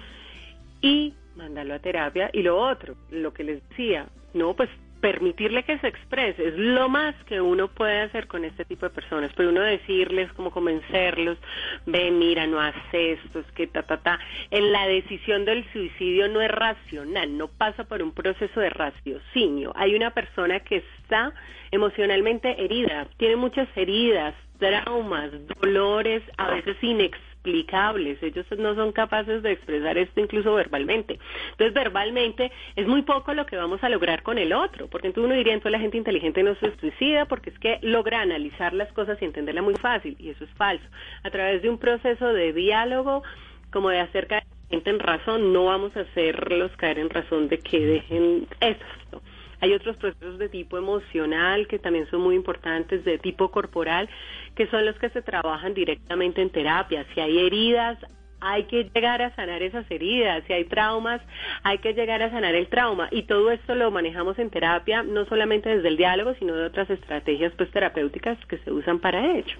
y mandarlo a terapia. Y lo otro, lo que les decía, no, pues permitirle que se exprese, es lo más que uno puede hacer con este tipo de personas, pero uno decirles, como convencerlos, ven, mira, no haces esto, es que ta, ta, ta. En la decisión del suicidio no es racional, no pasa por un proceso de raciocinio. Hay una persona que está emocionalmente herida, tiene muchas heridas, traumas, dolores, a veces inexplicables ellos no son capaces de expresar esto incluso verbalmente. Entonces, verbalmente es muy poco lo que vamos a lograr con el otro, porque entonces uno diría, entonces la gente inteligente no se suicida porque es que logra analizar las cosas y entenderla muy fácil, y eso es falso. A través de un proceso de diálogo, como de acerca de gente en razón, no vamos a hacerlos caer en razón de que dejen esto. Hay otros procesos de tipo emocional que también son muy importantes, de tipo corporal, que son los que se trabajan directamente en terapia. Si hay heridas, hay que llegar a sanar esas heridas, si hay traumas, hay que llegar a sanar el trauma y todo esto lo manejamos en terapia no solamente desde el diálogo, sino de otras estrategias pues terapéuticas que se usan para ello.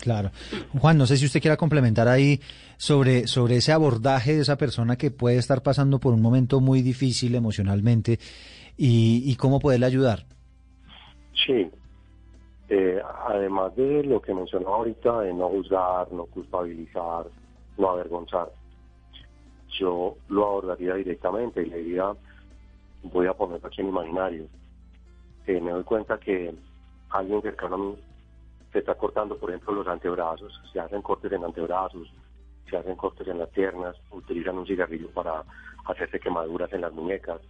Claro. Juan, no sé si usted quiera complementar ahí sobre, sobre ese abordaje de esa persona que puede estar pasando por un momento muy difícil emocionalmente y, cómo poderle ayudar. Sí, eh, además de lo que mencionó ahorita, de no juzgar, no culpabilizar, no avergonzar, yo lo abordaría directamente y le diría, voy a ponerlo aquí en imaginario. Me doy cuenta que alguien cercano a mí se está cortando, por ejemplo, los antebrazos, se hacen cortes en antebrazos, se hacen cortes en las piernas, utilizan un cigarrillo para hacerse quemaduras en las muñecas,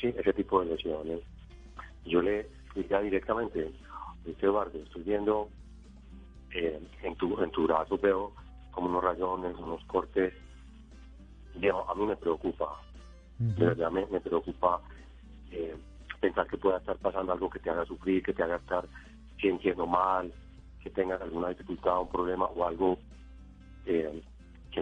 sí, ese tipo de lesiones. Yo le diría directamente, este Eduardo, estoy viendo eh, en, tu, en tu brazo, veo como unos rayones, unos cortes, a mí me preocupa, de verdad me, preocupa eh, pensar que pueda estar pasando algo que te haga sufrir, que te haga estar sintiendo mal, que tengas alguna dificultad, un problema o algo eh,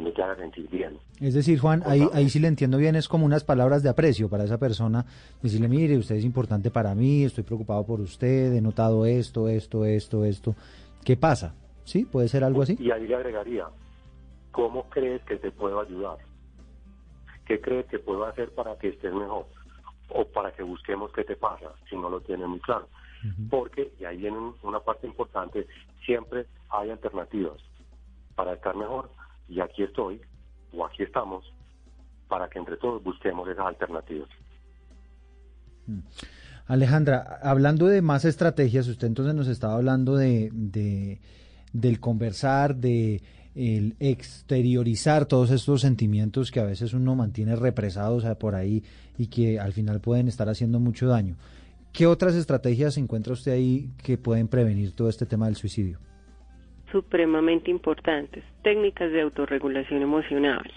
que haga sentir bien. Es decir, Juan, ahí, ahí sí le entiendo bien, es como unas palabras de aprecio para esa persona, decirle, mire, usted es importante para mí, estoy preocupado por usted, he notado esto, esto, esto, esto. ¿Qué pasa? ¿Sí? ¿Puede ser algo así? Y ahí le agregaría, ¿cómo crees que te puedo ayudar? ¿Qué crees que puedo hacer para que estés mejor? O para que busquemos qué te pasa, si no lo tienes muy claro. Porque, y ahí viene una parte importante, siempre hay alternativas para estar mejor. Y aquí estoy, o aquí estamos, para que entre todos busquemos esas alternativas. Mm. Alejandra, hablando de más estrategias, usted entonces nos estaba hablando de, de del conversar, de el exteriorizar todos estos sentimientos que a veces uno mantiene represados por ahí y que al final pueden estar haciendo mucho daño. ¿Qué otras estrategias encuentra usted ahí que pueden prevenir todo este tema del suicidio? Supremamente importantes. Técnicas de autorregulación emocional.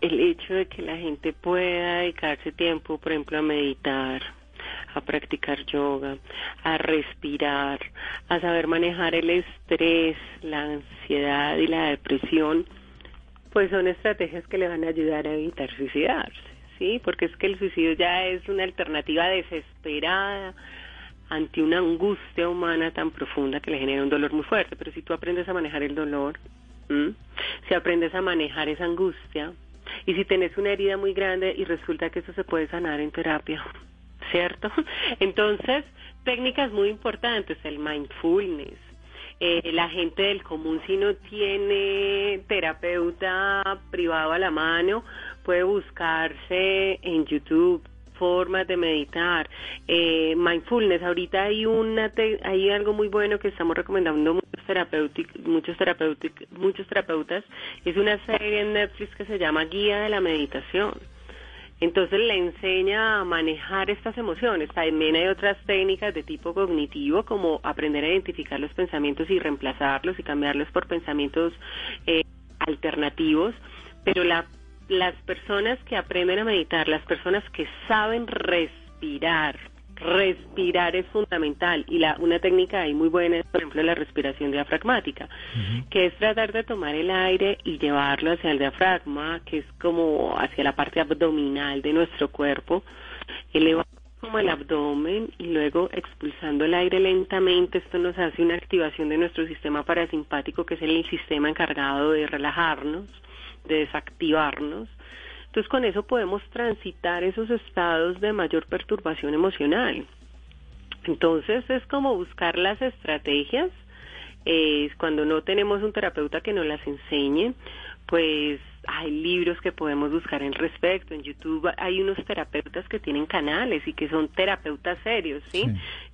El hecho de que la gente pueda dedicarse tiempo, por ejemplo, a meditar, a practicar yoga, a respirar, a saber manejar el estrés, la ansiedad y la depresión, pues son estrategias que le van a ayudar a evitar suicidarse, ¿sí? Porque es que el suicidio ya es una alternativa desesperada ante una angustia humana tan profunda que le genera un dolor muy fuerte, pero si tú aprendes a manejar el dolor, si aprendes a manejar esa angustia, y si tienes una herida muy grande y resulta que eso se puede sanar en terapia, ¿cierto? Entonces, técnicas muy importantes, el mindfulness. Eh, la gente del común, si no tiene terapeuta privado a la mano, puede buscarse en YouTube formas de meditar, eh, mindfulness. Ahorita hay una hay algo muy bueno que estamos recomendando muchos terapeutas, muchos muchos terapeutas. Es una serie en Netflix que se llama Guía de la Meditación entonces le enseña a manejar estas emociones. También hay otras técnicas de tipo cognitivo, como aprender a identificar los pensamientos y reemplazarlos y cambiarlos por pensamientos eh, alternativos. Pero las personas que aprenden a meditar, las personas que saben respirar, respirar es fundamental y la, una técnica ahí muy buena es, por ejemplo, la respiración diafragmática, que es tratar de tomar el aire y llevarlo hacia el diafragma, que es como hacia la parte abdominal de nuestro cuerpo, elevar como el abdomen y luego expulsando el aire lentamente, esto nos hace una activación de nuestro sistema parasimpático, que es el sistema encargado de relajarnos, de desactivarnos entonces con eso podemos transitar esos estados de mayor perturbación emocional. Entonces es como buscar las estrategias. Eh, cuando no tenemos un terapeuta que nos las enseñe, pues hay libros que podemos buscar en respecto. En YouTube hay unos terapeutas que tienen canales y que son terapeutas serios, ¿sí?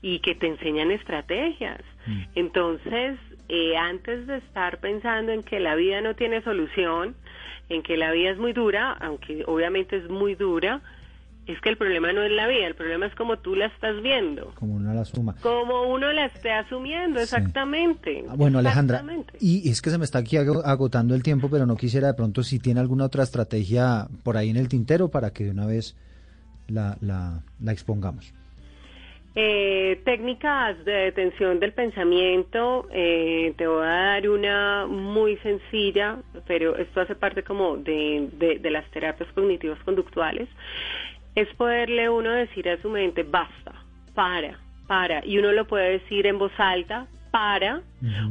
Y que te enseñan estrategias. Mm. Entonces, eh, antes de estar pensando en que la vida no tiene solución, en que la vida es muy dura, aunque obviamente es muy dura, es que el problema no es la vida, el problema es como tú la estás viendo. Como uno la suma. Como uno la esté asumiendo, exactamente. Ah, bueno, Alejandra, y es que se me está aquí agotando el tiempo, pero no quisiera de pronto si tiene alguna otra estrategia por ahí en el tintero para que de una vez la, la, la expongamos. Eh, técnicas de detención del pensamiento, eh, te voy a dar una muy sencilla, pero esto hace parte como de, de, las terapias cognitivas conductuales, es poderle uno decir a su mente, basta, para, para, y uno lo puede decir en voz alta, para,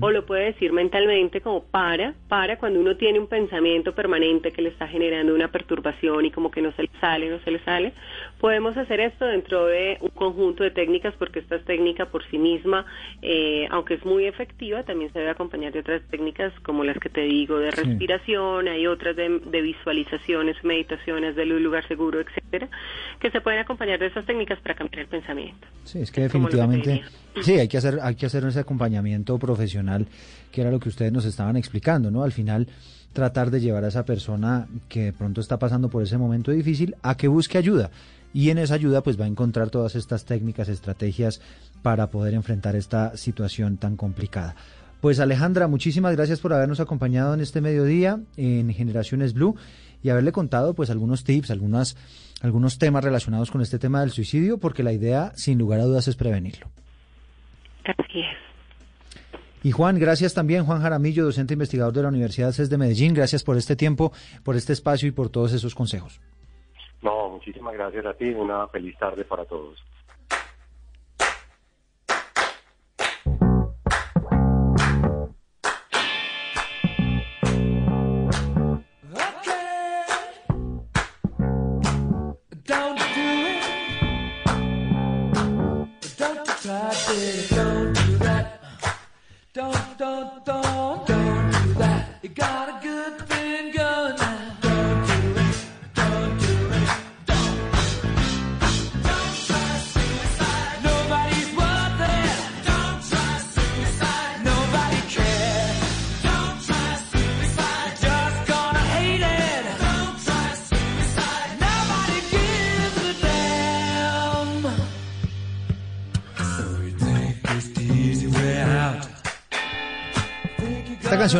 o lo puede decir mentalmente como para, para cuando uno tiene un pensamiento permanente que le está generando una perturbación y como que no se le sale, no se le sale. Podemos hacer esto dentro de un conjunto de técnicas porque esta técnica por sí misma, eh, aunque es muy efectiva, también se debe acompañar de otras técnicas como las que te digo de respiración, hay otras de, visualizaciones, meditaciones del lugar seguro, etcétera, que se pueden acompañar de esas técnicas para cambiar el pensamiento. Sí, es que definitivamente, sí, hay que hacer, hay que hacer ese acompañamiento profesional, que era lo que ustedes nos estaban explicando, ¿no? Al final, tratar de llevar a esa persona que de pronto está pasando por ese momento difícil a que busque ayuda. Y en esa ayuda, pues va a encontrar todas estas técnicas, estrategias para poder enfrentar esta situación tan complicada. Pues Alejandra, muchísimas gracias por habernos acompañado en este mediodía en Generaciones Blue y haberle contado pues algunos tips, algunas, algunos temas relacionados con este tema del suicidio, porque la idea, sin lugar a dudas, es prevenirlo. Y Juan, gracias también, Juan Jaramillo, docente investigador de la Universidad CES de Medellín. Gracias por este tiempo, por este espacio y por todos esos consejos. No, muchísimas gracias a ti. Una feliz tarde para todos.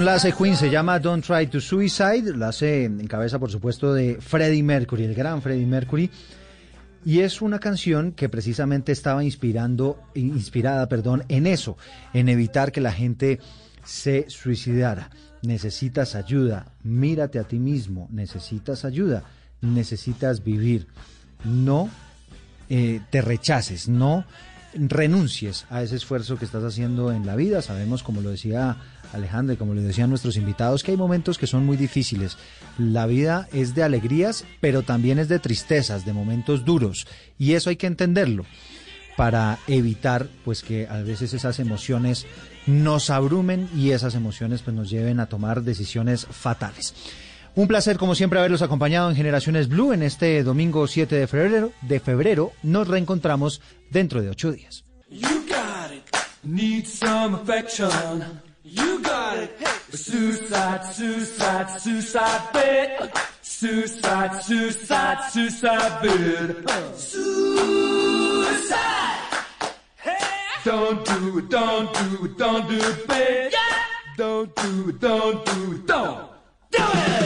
La hace Queen, se llama Don't Try to Suicide, la hace en cabeza, por supuesto, de Freddie Mercury, el gran Freddie Mercury. Y es una canción que precisamente estaba inspirando, inspirada perdón, en eso, en evitar que la gente se suicidara. Necesitas ayuda, mírate a ti mismo, necesitas ayuda, necesitas vivir. No eh, te rechaces, no renuncies a ese esfuerzo que estás haciendo en la vida. Sabemos, como lo decía Alejandra, y como le decían nuestros invitados, que hay momentos que son muy difíciles. La vida es de alegrías, pero también es de tristezas, de momentos duros. Y eso hay que entenderlo para evitar pues que a veces esas emociones nos abrumen y esas emociones pues nos lleven a tomar decisiones fatales. Un placer como siempre haberlos acompañado en Generaciones Blue en este domingo 7 de febrero. De febrero nos reencontramos dentro de ocho días. Hey. Suicide, suicide, suicide bit. Suicide, suicide, suicide bit. Suicide. Hey. Don't do it, don't do it, don't do it, babe. Yeah. Don't do it, don't do it, don't do it.